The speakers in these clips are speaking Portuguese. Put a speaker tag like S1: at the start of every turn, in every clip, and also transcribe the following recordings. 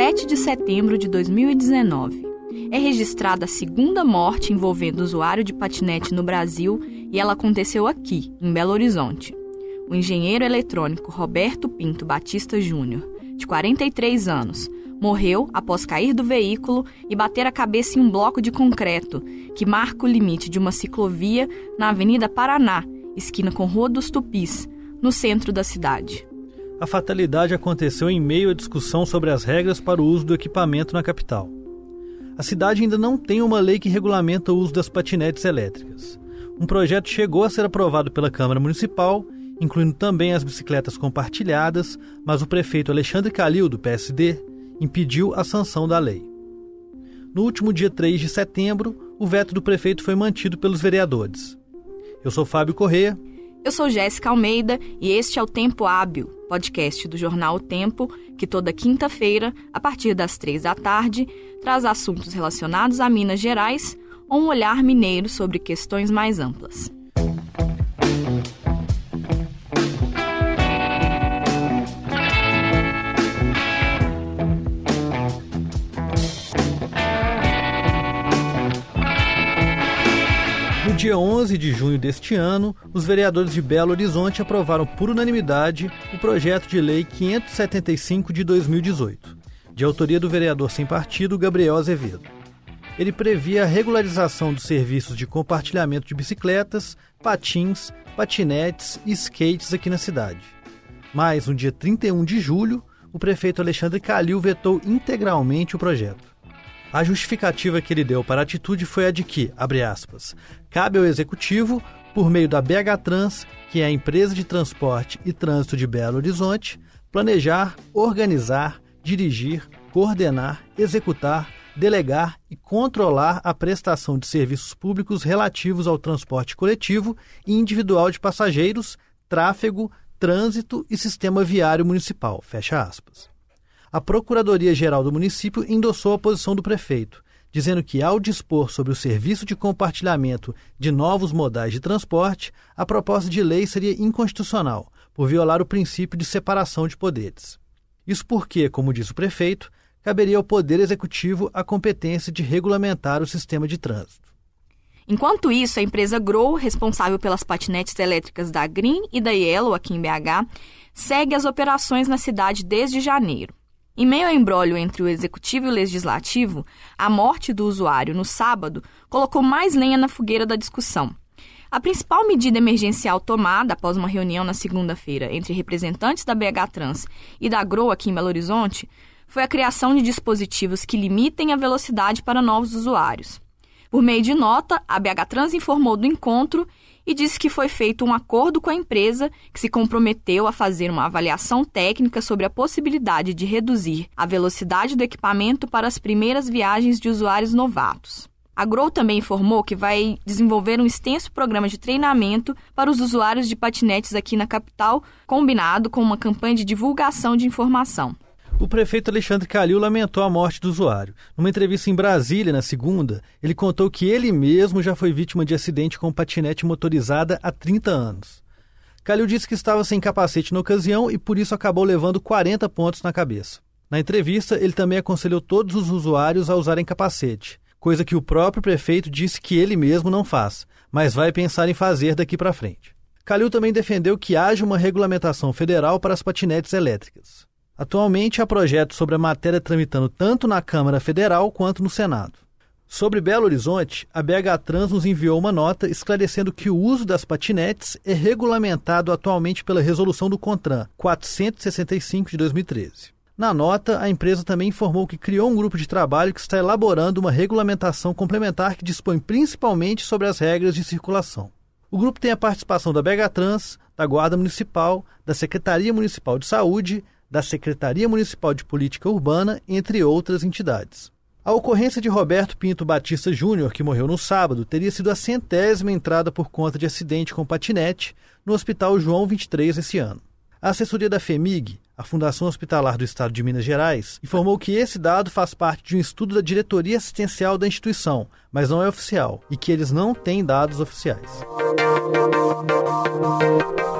S1: 7 de setembro de 2019. É registrada a segunda morte envolvendo usuário de patinete no Brasil e ela aconteceu aqui, em Belo Horizonte. O engenheiro eletrônico Roberto Pinto Batista Júnior, de 43 anos, morreu após cair do veículo e bater a cabeça em um bloco de concreto que marca o limite de uma ciclovia na Avenida Paraná, esquina com Rua dos Tupis, no centro da cidade.
S2: A fatalidade aconteceu em meio à discussão sobre as regras para o uso do equipamento na capital. A cidade ainda não tem uma lei que regulamenta o uso das patinetes elétricas. Um projeto chegou a ser aprovado pela Câmara Municipal, incluindo também as bicicletas compartilhadas, mas o prefeito Alexandre Calil, do PSD, impediu a sanção da lei. No último dia 3 de setembro, o veto do prefeito foi mantido pelos vereadores. Eu sou Fábio Corrêa.
S1: Eu sou Jéssica Almeida e este é o Tempo Hábil, podcast do jornal O Tempo, que toda quinta-feira, a partir das três da tarde, traz assuntos relacionados a Minas Gerais ou um olhar mineiro sobre questões mais amplas.
S2: 11 de junho deste ano, os vereadores de Belo Horizonte aprovaram por unanimidade o projeto de lei 575 de 2018, de autoria do vereador sem partido Gabriel Azevedo. Ele previa a regularização dos serviços de compartilhamento de bicicletas, patins, patinetes e skates aqui na cidade. Mas, no dia 31 de julho, o prefeito Alexandre Calil vetou integralmente o projeto. A justificativa que ele deu para a atitude foi a de que, abre aspas, cabe ao executivo, por meio da BH Trans, que é a empresa de transporte e trânsito de Belo Horizonte, planejar, organizar, dirigir, coordenar, executar, delegar e controlar a prestação de serviços públicos relativos ao transporte coletivo e individual de passageiros, tráfego, trânsito e sistema viário municipal. Fecha aspas a Procuradoria-Geral do município endossou a posição do prefeito, dizendo que, ao dispor sobre o serviço de compartilhamento de novos modais de transporte, a proposta de lei seria inconstitucional, por violar o princípio de separação de poderes. Isso porque, como diz o prefeito, caberia ao Poder Executivo a competência de regulamentar o sistema de trânsito.
S1: Enquanto isso, a empresa Grow, responsável pelas patinetes elétricas da Green e da Yellow aqui em BH, segue as operações na cidade desde janeiro. Em meio ao embrólio entre o executivo e o legislativo, a morte do usuário no sábado colocou mais lenha na fogueira da discussão. A principal medida emergencial tomada após uma reunião na segunda-feira entre representantes da BH Trans e da GROA aqui em Belo Horizonte foi a criação de dispositivos que limitem a velocidade para novos usuários. Por meio de nota, a BH Trans informou do encontro e disse que foi feito um acordo com a empresa que se comprometeu a fazer uma avaliação técnica sobre a possibilidade de reduzir a velocidade do equipamento para as primeiras viagens de usuários novatos. A Grow também informou que vai desenvolver um extenso programa de treinamento para os usuários de patinetes aqui na capital, combinado com uma campanha de divulgação de informação.
S2: O prefeito Alexandre Calil lamentou a morte do usuário. Numa entrevista em Brasília, na segunda, ele contou que ele mesmo já foi vítima de acidente com patinete motorizada há 30 anos. Calil disse que estava sem capacete na ocasião e por isso acabou levando 40 pontos na cabeça. Na entrevista, ele também aconselhou todos os usuários a usarem capacete, coisa que o próprio prefeito disse que ele mesmo não faz, mas vai pensar em fazer daqui para frente. Calil também defendeu que haja uma regulamentação federal para as patinetes elétricas. Atualmente há projetos sobre a matéria tramitando tanto na Câmara Federal quanto no Senado. Sobre Belo Horizonte, a BH Trans nos enviou uma nota esclarecendo que o uso das patinetes é regulamentado atualmente pela resolução do CONTRAN 465 de 2013. Na nota, a empresa também informou que criou um grupo de trabalho que está elaborando uma regulamentação complementar que dispõe principalmente sobre as regras de circulação. O grupo tem a participação da BH Trans, da Guarda Municipal, da Secretaria Municipal de Saúde, da Secretaria Municipal de Política Urbana, entre outras entidades. A ocorrência de Roberto Pinto Batista Júnior, que morreu no sábado, teria sido a centésima entrada por conta de acidente com patinete no Hospital João 23 esse ano. A assessoria da FEMIG, a Fundação Hospitalar do Estado de Minas Gerais, informou que esse dado faz parte de um estudo da diretoria assistencial da instituição, mas não é oficial, e que eles não têm dados oficiais.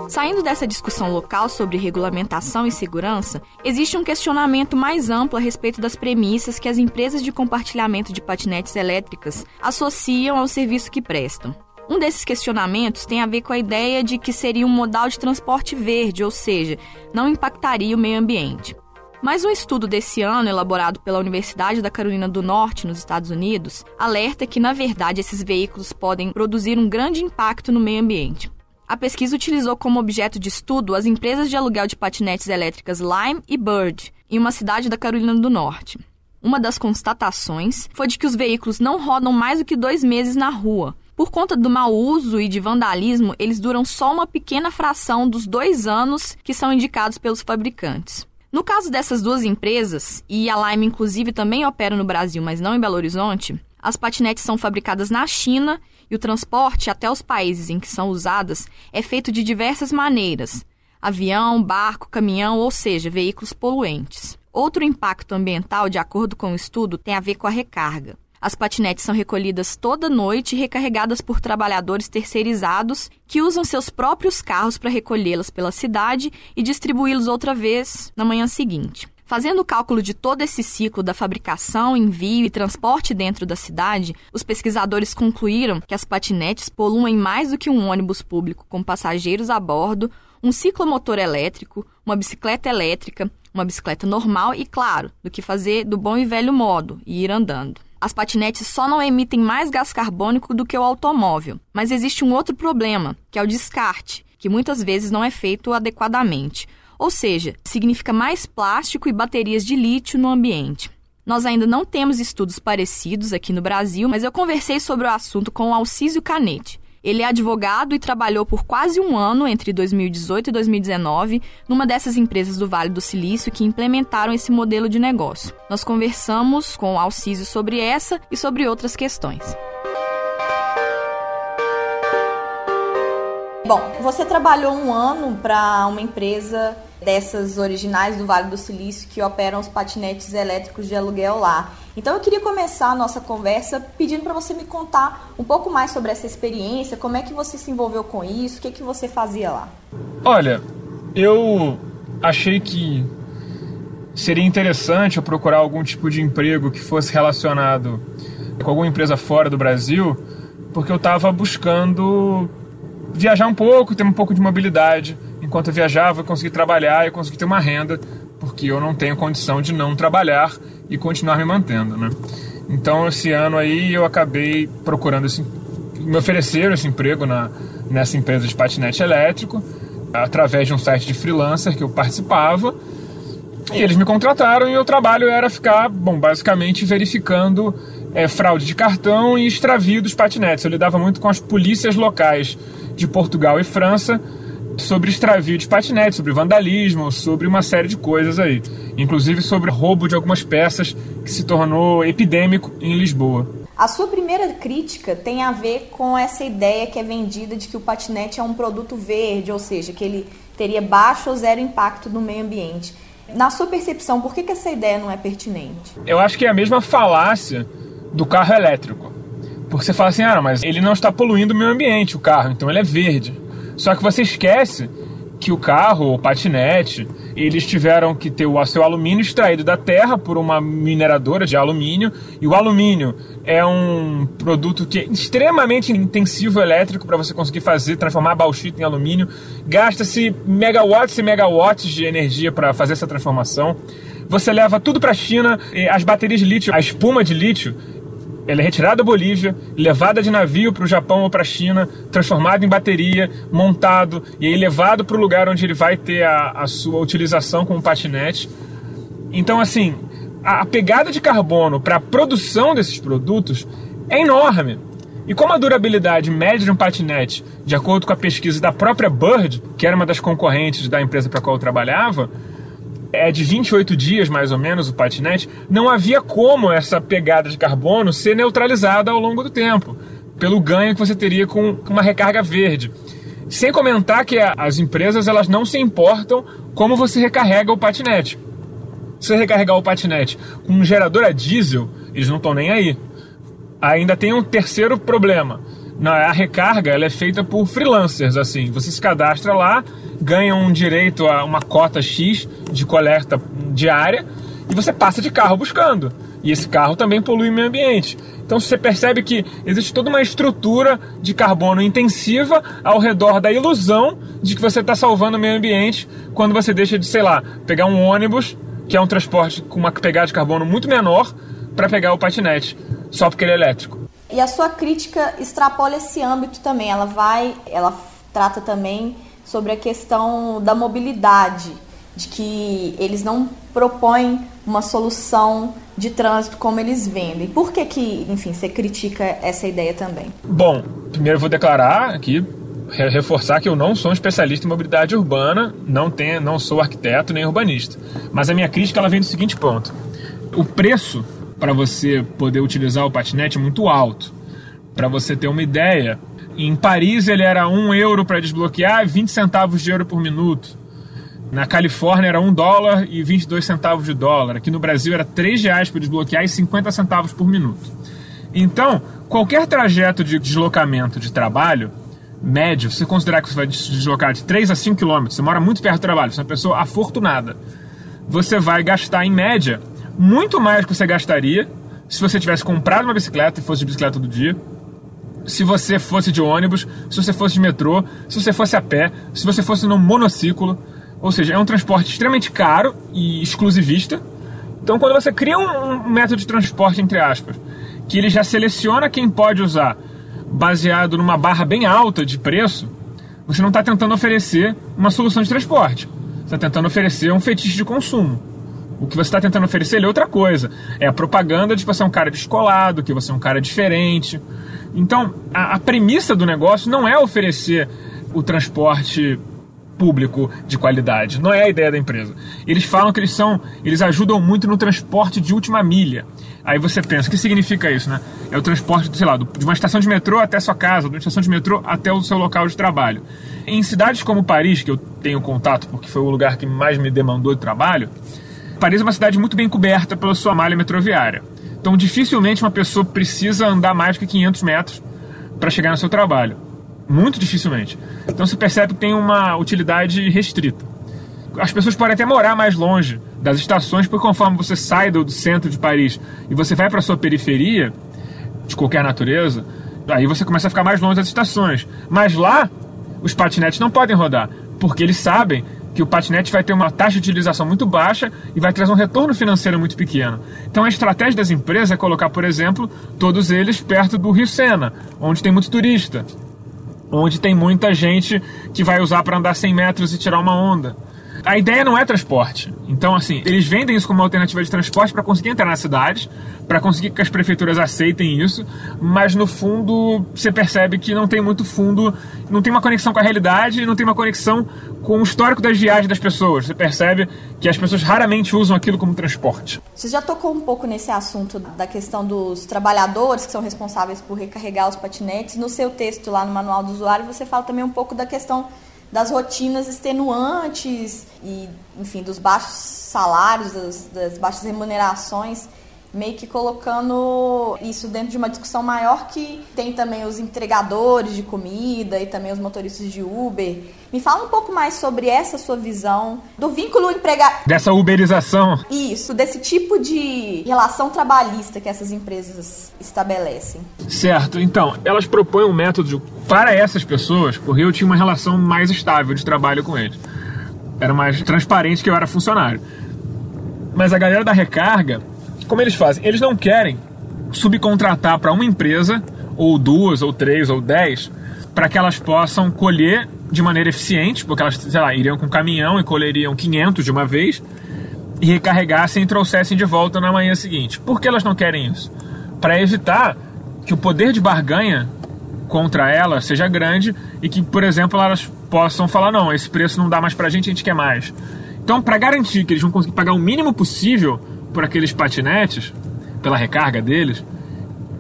S1: Saindo dessa discussão local sobre regulamentação e segurança, existe um questionamento mais amplo a respeito das premissas que as empresas de compartilhamento de patinetes elétricas associam ao serviço que prestam. Um desses questionamentos tem a ver com a ideia de que seria um modal de transporte verde, ou seja, não impactaria o meio ambiente. Mas um estudo desse ano, elaborado pela Universidade da Carolina do Norte, nos Estados Unidos, alerta que, na verdade, esses veículos podem produzir um grande impacto no meio ambiente. A pesquisa utilizou como objeto de estudo as empresas de aluguel de patinetes elétricas Lime e Bird, em uma cidade da Carolina do Norte. Uma das constatações foi de que os veículos não rodam mais do que dois meses na rua, por conta do mau uso e de vandalismo, eles duram só uma pequena fração dos dois anos que são indicados pelos fabricantes. No caso dessas duas empresas, e a Lime inclusive também opera no Brasil, mas não em Belo Horizonte, as patinetes são fabricadas na China e o transporte até os países em que são usadas é feito de diversas maneiras: avião, barco, caminhão, ou seja, veículos poluentes. Outro impacto ambiental, de acordo com o estudo, tem a ver com a recarga. As patinetes são recolhidas toda noite e recarregadas por trabalhadores terceirizados que usam seus próprios carros para recolhê-las pela cidade e distribuí-los outra vez na manhã seguinte. Fazendo o cálculo de todo esse ciclo da fabricação, envio e transporte dentro da cidade, os pesquisadores concluíram que as patinetes poluem mais do que um ônibus público com passageiros a bordo, um ciclomotor elétrico, uma bicicleta elétrica, uma bicicleta normal e, claro, do que fazer do bom e velho modo e ir andando. As patinetes só não emitem mais gás carbônico do que o automóvel. Mas existe um outro problema, que é o descarte, que muitas vezes não é feito adequadamente. Ou seja, significa mais plástico e baterias de lítio no ambiente. Nós ainda não temos estudos parecidos aqui no Brasil, mas eu conversei sobre o assunto com o Alcísio Canete. Ele é advogado e trabalhou por quase um ano entre 2018 e 2019 numa dessas empresas do Vale do Silício que implementaram esse modelo de negócio. Nós conversamos com o Alcísio sobre essa e sobre outras questões. Bom, você trabalhou um ano para uma empresa dessas originais do Vale do Silício que operam os patinetes elétricos de aluguel lá. Então eu queria começar a nossa conversa pedindo para você me contar um pouco mais sobre essa experiência, como é que você se envolveu com isso, o que, que você fazia lá.
S3: Olha, eu achei que seria interessante eu procurar algum tipo de emprego que fosse relacionado com alguma empresa fora do Brasil, porque eu estava buscando viajar um pouco, ter um pouco de mobilidade enquanto eu viajava, eu consegui trabalhar, eu consegui ter uma renda, porque eu não tenho condição de não trabalhar e continuar me mantendo, né? Então, esse ano aí eu acabei procurando esse, me ofereceram esse emprego na, nessa empresa de patinete elétrico, através de um site de freelancer que eu participava. E eles me contrataram e o trabalho era ficar, bom, basicamente verificando é, fraude de cartão e extravio dos patinetes. Eu lidava muito com as polícias locais de Portugal e França sobre extravio de patinete, sobre vandalismo, sobre uma série de coisas aí. Inclusive sobre roubo de algumas peças que se tornou epidêmico em Lisboa.
S1: A sua primeira crítica tem a ver com essa ideia que é vendida de que o patinete é um produto verde, ou seja, que ele teria baixo ou zero impacto no meio ambiente. Na sua percepção, por que, que essa ideia não é pertinente?
S3: Eu acho que é a mesma falácia do carro elétrico. Porque você fala assim, ah, mas ele não está poluindo o meio ambiente, o carro, então ele é verde. Só que você esquece que o carro, o patinete, eles tiveram que ter o seu alumínio extraído da terra por uma mineradora de alumínio, e o alumínio é um produto que é extremamente intensivo elétrico para você conseguir fazer, transformar bauxita em alumínio. Gasta-se megawatts e megawatts de energia para fazer essa transformação. Você leva tudo para a China, as baterias de lítio, a espuma de lítio, ela é retirada da Bolívia, levada de navio para o Japão ou para a China, transformado em bateria, montado e aí levado para o lugar onde ele vai ter a, a sua utilização como patinete. Então, assim, a, a pegada de carbono para a produção desses produtos é enorme. E como a durabilidade média de um patinete, de acordo com a pesquisa da própria Bird, que era uma das concorrentes da empresa para a qual eu trabalhava, é de 28 dias mais ou menos o patinete, não havia como essa pegada de carbono ser neutralizada ao longo do tempo, pelo ganho que você teria com uma recarga verde. Sem comentar que as empresas elas não se importam como você recarrega o patinete. Se você recarregar o patinete com um gerador a diesel, eles não estão nem aí. Ainda tem um terceiro problema. A recarga ela é feita por freelancers, assim. Você se cadastra lá, ganha um direito a uma cota X de coleta diária e você passa de carro buscando. E esse carro também polui o meio ambiente. Então você percebe que existe toda uma estrutura de carbono intensiva ao redor da ilusão de que você está salvando o meio ambiente quando você deixa de, sei lá, pegar um ônibus, que é um transporte com uma pegada de carbono muito menor, para pegar o patinete, só porque ele é elétrico.
S1: E a sua crítica extrapola esse âmbito também. Ela vai, ela trata também sobre a questão da mobilidade, de que eles não propõem uma solução de trânsito como eles vendem. Por que que, enfim, você critica essa ideia também?
S3: Bom, primeiro eu vou declarar aqui, reforçar que eu não sou um especialista em mobilidade urbana, não, tenho, não sou arquiteto nem urbanista. Mas a minha crítica ela vem do seguinte ponto. O preço para você poder utilizar o patinete muito alto. Para você ter uma ideia, em Paris ele era 1 euro para desbloquear, 20 centavos de euro por minuto. Na Califórnia era 1 dólar e 22 centavos de dólar. Aqui no Brasil era 3 reais para desbloquear e 50 centavos por minuto. Então, qualquer trajeto de deslocamento de trabalho, médio, se você considerar que você vai deslocar de 3 a 5 quilômetros, você mora muito perto do trabalho, você é uma pessoa afortunada, você vai gastar, em média, muito mais do que você gastaria se você tivesse comprado uma bicicleta e fosse de bicicleta todo dia, se você fosse de ônibus, se você fosse de metrô, se você fosse a pé, se você fosse num monociclo. Ou seja, é um transporte extremamente caro e exclusivista. Então, quando você cria um, um método de transporte, entre aspas, que ele já seleciona quem pode usar baseado numa barra bem alta de preço, você não está tentando oferecer uma solução de transporte. Você está tentando oferecer um fetiche de consumo. O que você está tentando oferecer é outra coisa. É a propaganda de que você é um cara descolado, que você é um cara diferente. Então, a, a premissa do negócio não é oferecer o transporte público de qualidade. Não é a ideia da empresa. Eles falam que eles são, eles ajudam muito no transporte de última milha. Aí você pensa, o que significa isso, né? É o transporte, sei lá, de uma estação de metrô até sua casa, de uma estação de metrô até o seu local de trabalho. Em cidades como Paris, que eu tenho contato porque foi o lugar que mais me demandou de trabalho, Paris é uma cidade muito bem coberta pela sua malha metroviária. Então, dificilmente uma pessoa precisa andar mais do que 500 metros para chegar no seu trabalho. Muito dificilmente. Então você percebe que tem uma utilidade restrita. As pessoas podem até morar mais longe das estações, porque conforme você sai do, centro de Paris e você vai para a sua periferia, de qualquer natureza, aí você começa a ficar mais longe das estações. Mas lá, os patinetes não podem rodar, porque eles sabem que o patinete vai ter uma taxa de utilização muito baixa e vai trazer um retorno financeiro muito pequeno. Então a estratégia das empresas é colocar, por exemplo, todos eles perto do Rio Sena, onde tem muito turista onde tem muita gente que vai usar para andar 100 metros e tirar uma onda. A ideia não é transporte. Então, assim, eles vendem isso como uma alternativa de transporte para conseguir entrar nas cidades, para conseguir que as prefeituras aceitem isso, mas no fundo você percebe que não tem muito fundo, não tem uma conexão com a realidade, não tem uma conexão com o histórico das viagens das pessoas. Você percebe que as pessoas raramente usam aquilo como transporte.
S1: Você já tocou um pouco nesse assunto da questão dos trabalhadores que são responsáveis por recarregar os patinetes. No seu texto lá no Manual do Usuário, você fala também um pouco da questão das rotinas extenuantes e, enfim, dos baixos salários, das, das baixas remunerações meio que colocando isso dentro de uma discussão maior que tem também os entregadores de comida e também os motoristas de Uber. Me fala um pouco mais sobre essa sua visão do vínculo empregador.
S3: Dessa uberização.
S1: Isso, desse tipo de relação trabalhista que essas empresas estabelecem.
S3: Certo, então, elas propõem um método para essas pessoas, porque eu tinha uma relação mais estável de trabalho com eles. Era mais transparente que eu era funcionário. Mas a galera da recarga como eles fazem? Eles não querem subcontratar para uma empresa, ou duas, ou três, ou dez, para que elas possam colher de maneira eficiente, porque elas, sei lá, iriam com caminhão e colheriam 500 de uma vez, e recarregassem e trouxessem de volta na manhã seguinte. Por que elas não querem isso? Para evitar que o poder de barganha contra elas seja grande e que, por exemplo, elas possam falar: não, esse preço não dá mais para a gente, a gente quer mais. Então, para garantir que eles vão conseguir pagar o mínimo possível por aqueles patinetes, pela recarga deles,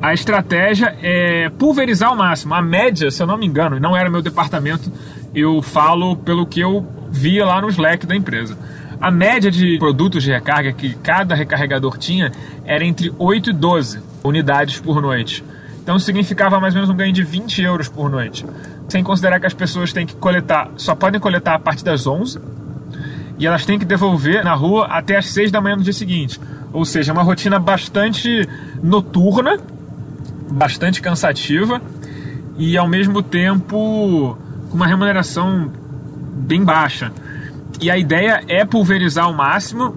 S3: a estratégia é pulverizar ao máximo. A média, se eu não me engano, não era meu departamento eu falo pelo que eu via lá no Slack da empresa. A média de produtos de recarga que cada recarregador tinha era entre 8 e 12 unidades por noite. Então significava mais ou menos um ganho de 20 euros por noite. Sem considerar que as pessoas têm que coletar, só podem coletar a partir das 11 e elas têm que devolver na rua até as 6 da manhã no dia seguinte. Ou seja, uma rotina bastante noturna, bastante cansativa e ao mesmo tempo com uma remuneração bem baixa. E a ideia é pulverizar ao máximo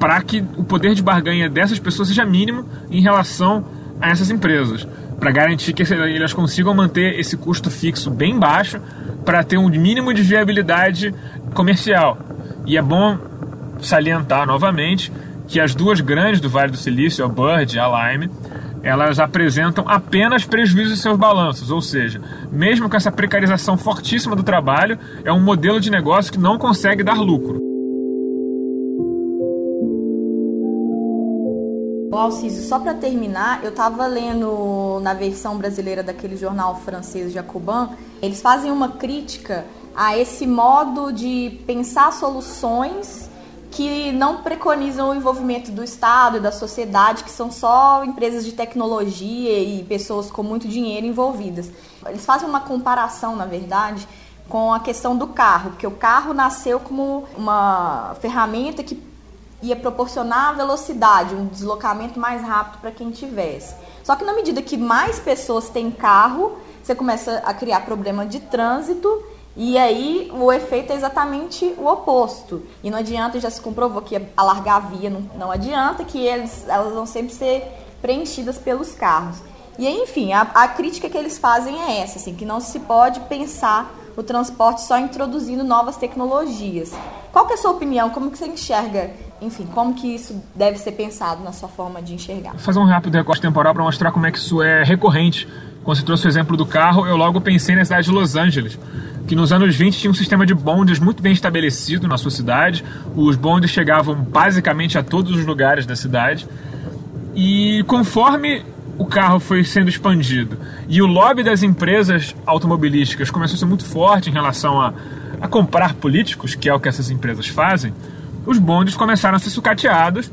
S3: para que o poder de barganha dessas pessoas seja mínimo em relação a essas empresas, para garantir que elas consigam manter esse custo fixo bem baixo para ter um mínimo de viabilidade comercial. E é bom salientar novamente que as duas grandes do Vale do Silício, a Bird e a Lime, elas apresentam apenas prejuízos em seus balanços, ou seja, mesmo com essa precarização fortíssima do trabalho, é um modelo de negócio que não consegue dar lucro.
S1: Alciso, só para terminar, eu estava lendo na versão brasileira daquele jornal francês Jacobin, eles fazem uma crítica a esse modo de pensar soluções que não preconizam o envolvimento do Estado e da sociedade, que são só empresas de tecnologia e pessoas com muito dinheiro envolvidas. Eles fazem uma comparação, na verdade, com a questão do carro, porque o carro nasceu como uma ferramenta que ia proporcionar velocidade, um deslocamento mais rápido para quem tivesse. Só que na medida que mais pessoas têm carro, você começa a criar problema de trânsito e aí o efeito é exatamente o oposto. E não adianta, já se comprovou que alargar a via não, não adianta, que eles, elas vão sempre ser preenchidas pelos carros. E aí, enfim, a, a crítica que eles fazem é essa, assim, que não se pode pensar o transporte só introduzindo novas tecnologias. Qual que é a sua opinião? Como que você enxerga, enfim, como que isso deve ser pensado na sua forma de enxergar? Vou
S3: fazer um rápido recorte temporal para mostrar como é que isso é recorrente. Quando você trouxe o exemplo do carro, eu logo pensei na cidade de Los Angeles que nos anos 20 tinha um sistema de bondes muito bem estabelecido na sua cidade. Os bondes chegavam basicamente a todos os lugares da cidade. E conforme o carro foi sendo expandido e o lobby das empresas automobilísticas começou a ser muito forte em relação a, a comprar políticos, que é o que essas empresas fazem, os bondes começaram a ser sucateados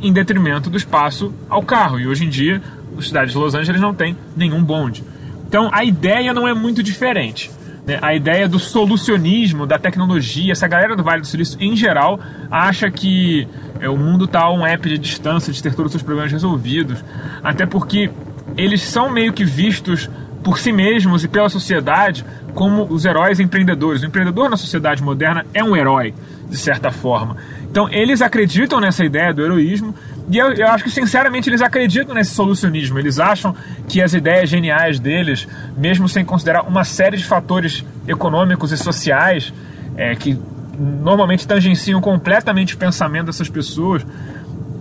S3: em detrimento do espaço ao carro. E hoje em dia, a cidade de Los Angeles não tem nenhum bonde. Então a ideia não é muito diferente. Né? A ideia do solucionismo, da tecnologia, essa galera do Vale do Silício em geral acha que é, o mundo está a um app de distância de ter todos os seus problemas resolvidos, até porque eles são meio que vistos por si mesmos e pela sociedade como os heróis empreendedores. O empreendedor na sociedade moderna é um herói, de certa forma. Então eles acreditam nessa ideia do heroísmo e eu, eu, acho que, sinceramente, eles acreditam nesse solucionismo. Eles acham que as ideias geniais deles, mesmo sem considerar uma série de fatores econômicos e sociais é, que normalmente tangenciam completamente o pensamento dessas pessoas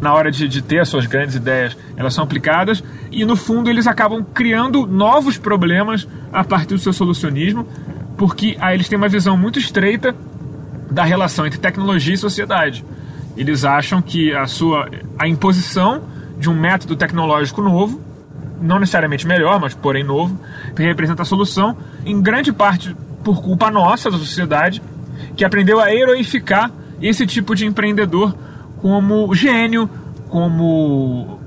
S3: na hora de, de ter as suas grandes ideias, elas são aplicadas e, no fundo, eles acabam criando novos problemas a partir do seu solucionismo, porque aí eles têm uma visão muito estreita da relação entre tecnologia e sociedade. Eles acham que a sua a imposição de um método tecnológico novo, não necessariamente melhor, mas porém novo, representa a solução, em grande parte por culpa nossa da sociedade, que aprendeu a heroificar esse tipo de empreendedor como gênio, como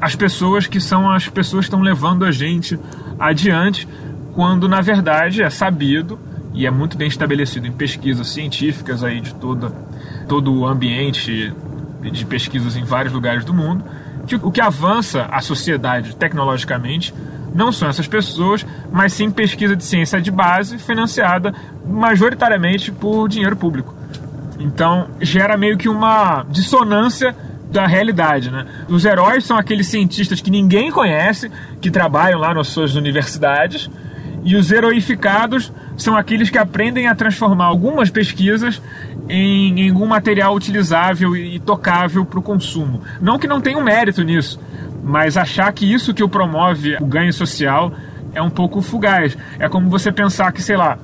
S3: as pessoas que são as pessoas que estão levando a gente adiante, quando na verdade é sabido e é muito bem estabelecido em pesquisas científicas aí de toda todo o ambiente de pesquisas em vários lugares do mundo, que o que avança a sociedade tecnologicamente não são essas pessoas, mas sim pesquisa de ciência de base financiada majoritariamente por dinheiro público. Então gera meio que uma dissonância da realidade, né? Os heróis são aqueles cientistas que ninguém conhece, que trabalham lá nas suas universidades, e os heroificados são aqueles que aprendem a transformar algumas pesquisas em, algum material utilizável e tocável para o consumo. Não que não tenha um mérito nisso, mas achar que isso que o promove o ganho social é um pouco fugaz. É como você pensar que, sei lá,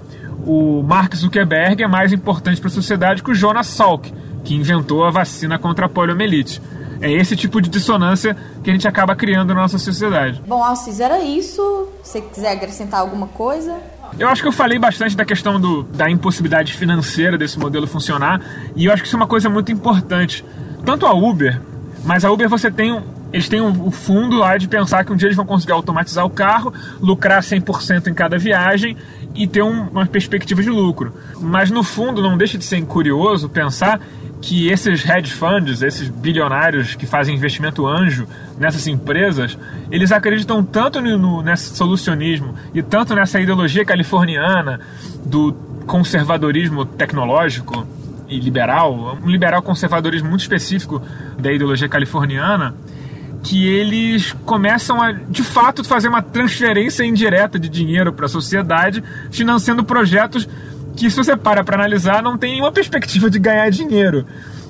S3: o Mark Zuckerberg é mais importante para a sociedade que o Jonas Salk, que inventou a vacina contra a poliomielite. É esse tipo de dissonância que a gente acaba criando na nossa sociedade.
S1: Bom, Alcis, era isso. Se você quiser acrescentar alguma coisa.
S3: Eu acho que eu falei bastante da questão do, da impossibilidade financeira desse modelo funcionar, e eu acho que isso é uma coisa muito importante. Tanto a Uber, mas a Uber você tem eles têm o um, fundo lá de pensar que um dia eles vão conseguir automatizar o carro, lucrar 100% em cada viagem e ter um, uma perspectiva de lucro. Mas no fundo não deixa de ser curioso pensar que esses hedge funds, esses bilionários que fazem investimento anjo nessas empresas, eles acreditam tanto no, no, nesse solucionismo e tanto nessa ideologia californiana do conservadorismo tecnológico e liberal, um liberal conservadorismo muito específico da ideologia californiana, que eles começam a, de fato, fazer uma transferência indireta de dinheiro para a sociedade, financiando projetos que, se você para para analisar, não tem nenhuma perspectiva de ganhar dinheiro.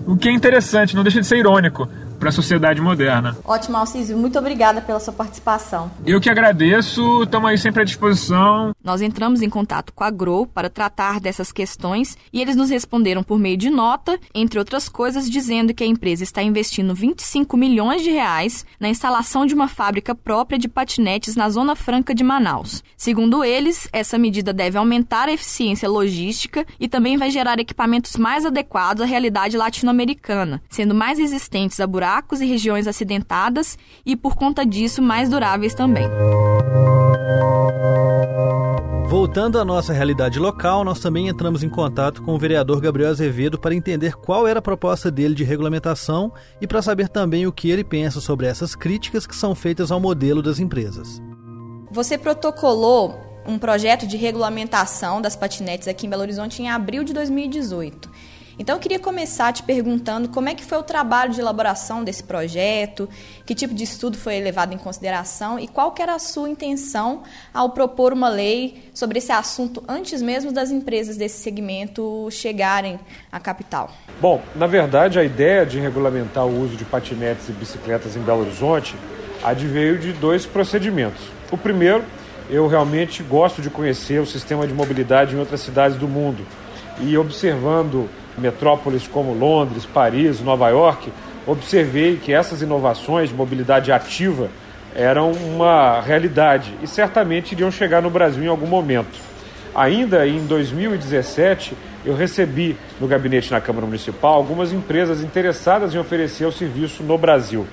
S3: O que é interessante, não deixa de ser irônico para a sociedade moderna.
S1: Ótimo, Alcísio. Muito obrigada pela sua participação.
S3: Eu que agradeço, estamos aí sempre à disposição.
S1: Nós entramos em contato com a Grow para tratar dessas questões e eles nos responderam por meio de nota, entre outras coisas, dizendo que a empresa está investindo 25 milhões de reais na instalação de uma fábrica própria de patinetes na Zona Franca de Manaus. Segundo eles, essa medida deve aumentar a eficiência logística e também vai gerar equipamentos mais adequados à realidade latino-americana, sendo mais resistentes a buracos buracos e regiões acidentadas e, por conta disso, mais duráveis também.
S2: Voltando à nossa realidade local, nós também entramos em contato com o vereador Gabriel Azevedo para entender qual era a proposta dele de regulamentação e para saber também o que ele pensa sobre essas críticas que são feitas ao modelo das empresas.
S1: Você protocolou um projeto de regulamentação das patinetes aqui em Belo Horizonte em abril de 2018. Então eu queria começar te perguntando como é que foi o trabalho de elaboração desse projeto, que tipo de estudo foi levado em consideração e qual era a sua intenção ao propor uma lei sobre esse assunto antes mesmo das empresas desse segmento chegarem à capital.
S4: Bom, na verdade a ideia de regulamentar o uso de patinetes e bicicletas em Belo Horizonte adveio de dois procedimentos. O primeiro, eu realmente gosto de conhecer o sistema de mobilidade em outras cidades do mundo e observando metrópoles como Londres, Paris, Nova York, observei que essas inovações de mobilidade ativa eram uma realidade e certamente iriam chegar no Brasil em algum momento. Ainda em 2017, eu recebi no gabinete na Câmara Municipal algumas empresas interessadas em oferecer o serviço no Brasil.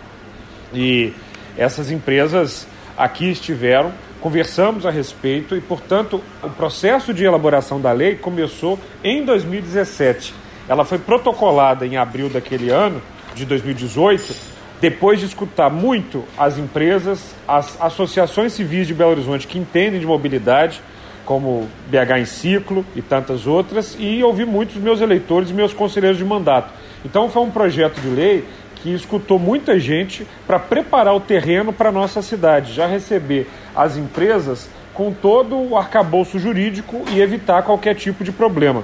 S4: E essas empresas aqui estiveram, conversamos a respeito e, portanto, o processo de elaboração da lei começou em 2017 ela foi protocolada em abril daquele ano, de 2018, depois de escutar muito as empresas, as associações civis de Belo Horizonte que entendem de mobilidade, como BH em Ciclo e tantas outras, e ouvir muitos meus eleitores e meus conselheiros de mandato. Então foi um projeto de lei que escutou muita gente para preparar o terreno para a nossa cidade, já receber as empresas com todo o arcabouço jurídico e evitar qualquer tipo de problema.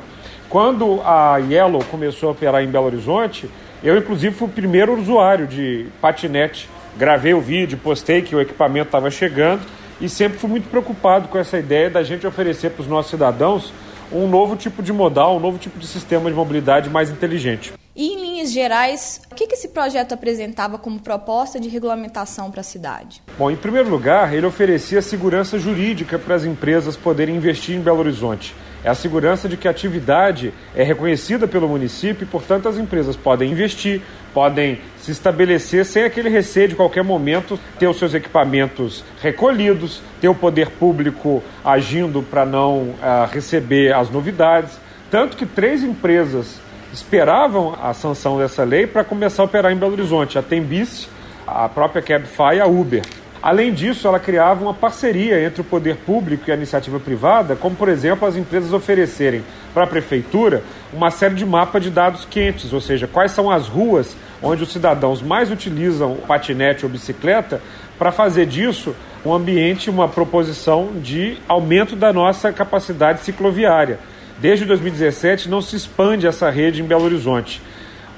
S4: Quando a Yellow começou a operar em Belo Horizonte, eu inclusive fui o primeiro usuário de patinete. Gravei o vídeo, postei que o equipamento estava chegando e sempre fui muito preocupado com essa ideia da gente oferecer para os nossos cidadãos um novo tipo de modal, um novo tipo de sistema de mobilidade mais inteligente.
S1: E em linhas gerais, o que esse projeto apresentava como proposta de regulamentação para a cidade?
S4: Bom, em primeiro lugar, ele oferecia segurança jurídica para as empresas poderem investir em Belo Horizonte é a segurança de que a atividade é reconhecida pelo município e, portanto, as empresas podem investir, podem se estabelecer sem aquele receio de qualquer momento ter os seus equipamentos recolhidos, ter o poder público agindo para não uh, receber as novidades. Tanto que três empresas esperavam a sanção dessa lei para começar a operar em Belo Horizonte: a Tembice, a própria Cabify e a Uber. Além disso, ela criava uma parceria entre o poder público e a iniciativa privada, como, por exemplo, as empresas oferecerem para a prefeitura uma série de mapas de dados quentes, ou seja, quais são as ruas onde os cidadãos mais utilizam patinete ou bicicleta, para fazer disso um ambiente, uma proposição de aumento da nossa capacidade cicloviária. Desde 2017 não se expande essa rede em Belo Horizonte.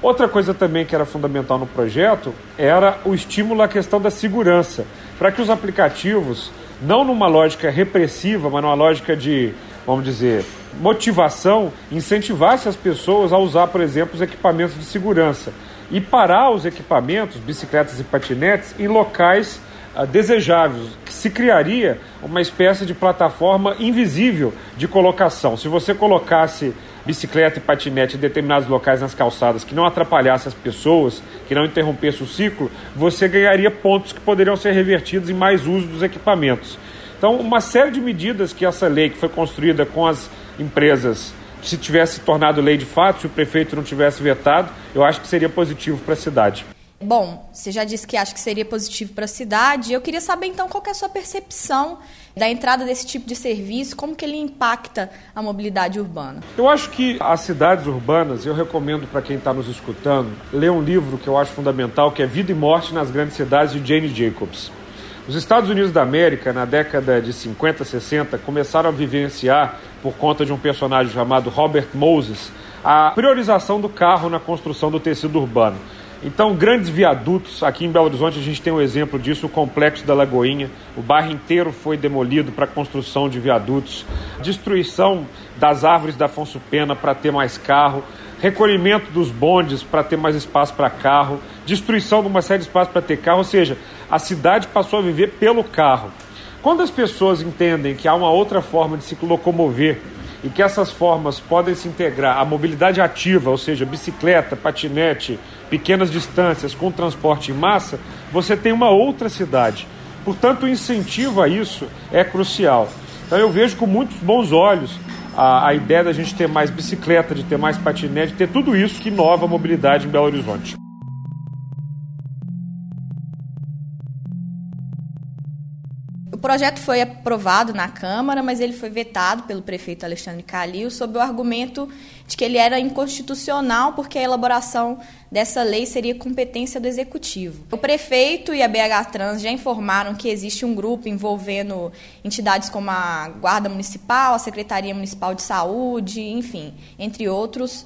S4: Outra coisa também que era fundamental no projeto era o estímulo à questão da segurança, para que os aplicativos, não numa lógica repressiva, mas numa lógica de, vamos dizer, motivação, incentivasse as pessoas a usar, por exemplo, os equipamentos de segurança e parar os equipamentos, bicicletas e patinetes, em locais uh, desejáveis, que se criaria uma espécie de plataforma invisível de colocação. Se você colocasse bicicleta e patinete em determinados locais nas calçadas que não atrapalhasse as pessoas, que não interrompesse o ciclo, você ganharia pontos que poderiam ser revertidos em mais uso dos equipamentos. Então, uma série de medidas que essa lei que foi construída com as empresas, se tivesse tornado lei de fato, se o prefeito não tivesse vetado, eu acho que seria positivo para a cidade.
S1: Bom, você já disse que acha que seria positivo para a cidade. Eu queria saber então qual é a sua percepção da entrada desse tipo de serviço, como que ele impacta a mobilidade urbana.
S4: Eu acho que as cidades urbanas, eu recomendo para quem está nos escutando, ler um livro que eu acho fundamental, que é Vida e Morte nas Grandes Cidades, de Jane Jacobs. Os Estados Unidos da América, na década de 50, 60, começaram a vivenciar, por conta de um personagem chamado Robert Moses, a priorização do carro na construção do tecido urbano. Então, grandes viadutos, aqui em Belo Horizonte a gente tem um exemplo disso, o Complexo da Lagoinha. O bairro inteiro foi demolido para construção de viadutos. Destruição das árvores da Afonso Pena para ter mais carro. Recolhimento dos bondes para ter mais espaço para carro. Destruição de uma série de espaços para ter carro. Ou seja, a cidade passou a viver pelo carro. Quando as pessoas entendem que há uma outra forma de se locomover e que essas formas podem se integrar à mobilidade ativa, ou seja, bicicleta, patinete, pequenas distâncias com transporte em massa, você tem uma outra cidade. Portanto, o incentivo a isso é crucial. Então, eu vejo com muitos bons olhos a, a ideia da gente ter mais bicicleta, de ter mais patinete, de ter tudo isso que inova a mobilidade em Belo Horizonte.
S1: Projeto foi aprovado na Câmara, mas ele foi vetado pelo prefeito Alexandre Calil sob o argumento de que ele era inconstitucional porque a elaboração dessa lei seria competência do Executivo. O prefeito e a BH Trans já informaram que existe um grupo envolvendo entidades como a Guarda Municipal, a Secretaria Municipal de Saúde, enfim, entre outros,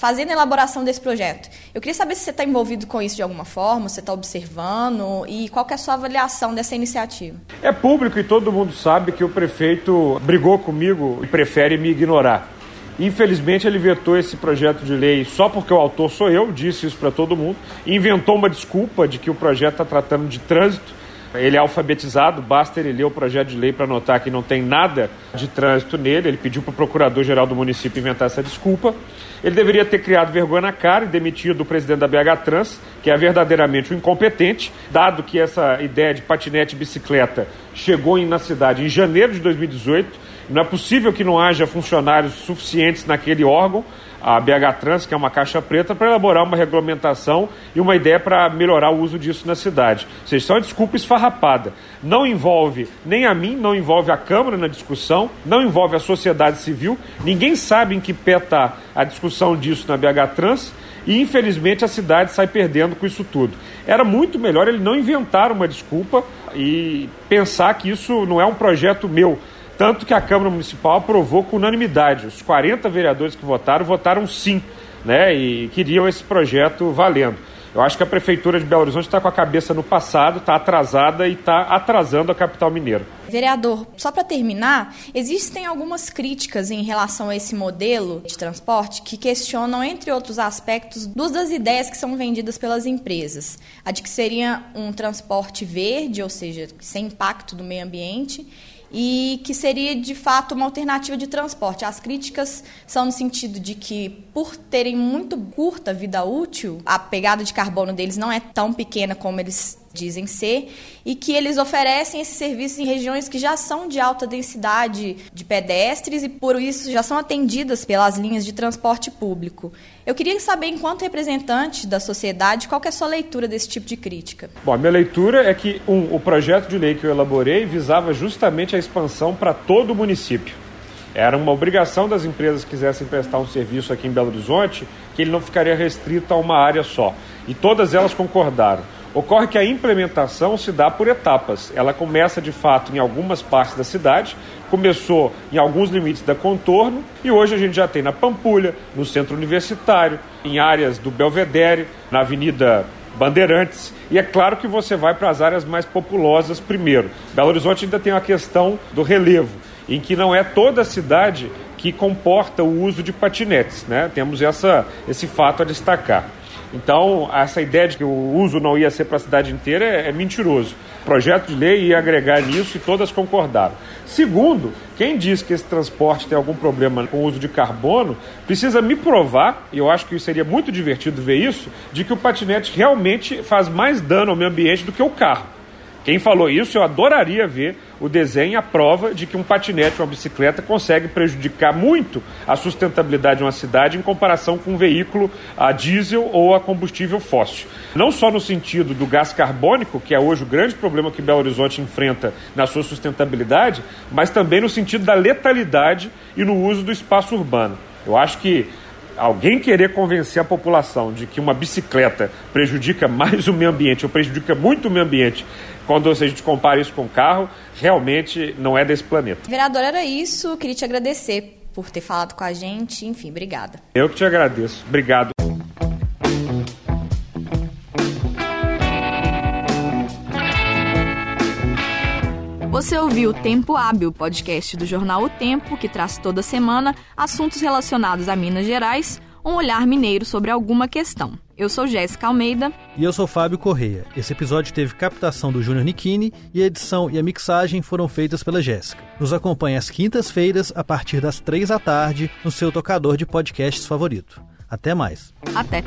S1: fazendo a elaboração desse projeto. Eu queria saber se você está envolvido com isso de alguma forma, você está observando e qual é a sua avaliação dessa iniciativa.
S4: É público e todo mundo sabe que o prefeito brigou comigo e prefere me ignorar. Infelizmente, ele vetou esse projeto de lei só porque o autor sou eu, disse isso para todo mundo, inventou uma desculpa de que o projeto está tratando de trânsito ele é alfabetizado, basta ele ler o projeto de lei para notar que não tem nada de trânsito nele. Ele pediu para o procurador-geral do município inventar essa desculpa. Ele deveria ter criado vergonha na cara e demitido o presidente da BH Trans, que é verdadeiramente um incompetente, dado que essa ideia de patinete e bicicleta chegou na cidade em janeiro de 2018. Não é possível que não haja funcionários suficientes naquele órgão a BH Trans, que é uma caixa preta, para elaborar uma regulamentação e uma ideia para melhorar o uso disso na cidade. Ou seja, isso é uma desculpa esfarrapada. Não envolve nem a mim, não envolve a Câmara na discussão, não envolve a sociedade civil. Ninguém sabe em que pé está a discussão disso na BH Trans. E infelizmente a cidade sai perdendo com isso tudo. Era muito melhor ele não inventar uma desculpa e pensar que isso não é um projeto meu, tanto que a Câmara Municipal aprovou com unanimidade. Os 40 vereadores que votaram, votaram sim, né? E queriam esse projeto valendo. Eu acho que a Prefeitura de Belo Horizonte está com a cabeça no passado, está atrasada e está atrasando a capital mineira.
S1: Vereador, só para terminar, existem algumas críticas em relação a esse modelo de transporte que questionam, entre outros aspectos, duas das ideias que são vendidas pelas empresas. A de que seria um transporte verde, ou seja, sem impacto do meio ambiente, e que seria de fato uma alternativa de transporte. As críticas são no sentido de que, por terem muito curta vida útil, a pegada de carbono deles não é tão pequena como eles dizem ser, e que eles oferecem esses serviços em regiões que já são de alta densidade de pedestres e por isso já são atendidas pelas linhas de transporte público. Eu queria saber, enquanto representante da sociedade, qual é a sua leitura desse tipo de crítica?
S4: Bom, a minha leitura é que um, o projeto de lei que eu elaborei visava justamente a expansão para todo o município. Era uma obrigação das empresas que quisessem prestar um serviço aqui em Belo Horizonte que ele não ficaria restrito a uma área só. E todas elas concordaram. Ocorre que a implementação se dá por etapas. Ela começa de fato em algumas partes da cidade, começou em alguns limites da contorno e hoje a gente já tem na Pampulha, no centro universitário, em áreas do Belvedere, na Avenida Bandeirantes. E é claro que você vai para as áreas mais populosas primeiro. Belo Horizonte ainda tem a questão do relevo, em que não é toda a cidade que comporta o uso de patinetes, né? Temos essa, esse fato a destacar. Então, essa ideia de que o uso não ia ser para a cidade inteira é, é mentiroso. O projeto de lei ia agregar nisso e todas concordaram. Segundo, quem diz que esse transporte tem algum problema com o uso de carbono, precisa me provar, e eu acho que seria muito divertido ver isso, de que o patinete realmente faz mais dano ao meio ambiente do que o carro. Quem falou isso, eu adoraria ver o desenho a prova de que um patinete ou uma bicicleta consegue prejudicar muito a sustentabilidade de uma cidade em comparação com um veículo a diesel ou a combustível fóssil. Não só no sentido do gás carbônico, que é hoje o grande problema que Belo Horizonte enfrenta na sua sustentabilidade, mas também no sentido da letalidade e no uso do espaço urbano. Eu acho que alguém querer convencer a população de que uma bicicleta prejudica mais o meio ambiente ou prejudica muito o meio ambiente quando a gente compara isso com o carro, realmente não é desse planeta.
S1: Vereador, era isso. Queria te agradecer por ter falado com a gente. Enfim, obrigada.
S4: Eu que te agradeço. Obrigado.
S1: Você ouviu o Tempo Hábil, podcast do jornal O Tempo, que traz toda semana assuntos relacionados a Minas Gerais, um olhar mineiro sobre alguma questão. Eu sou Jéssica Almeida.
S2: E eu sou Fábio Correia. Esse episódio teve captação do Júnior Nikini e a edição e a mixagem foram feitas pela Jéssica. Nos acompanhe às quintas-feiras, a partir das três da tarde, no seu tocador de podcasts favorito. Até mais.
S1: Até.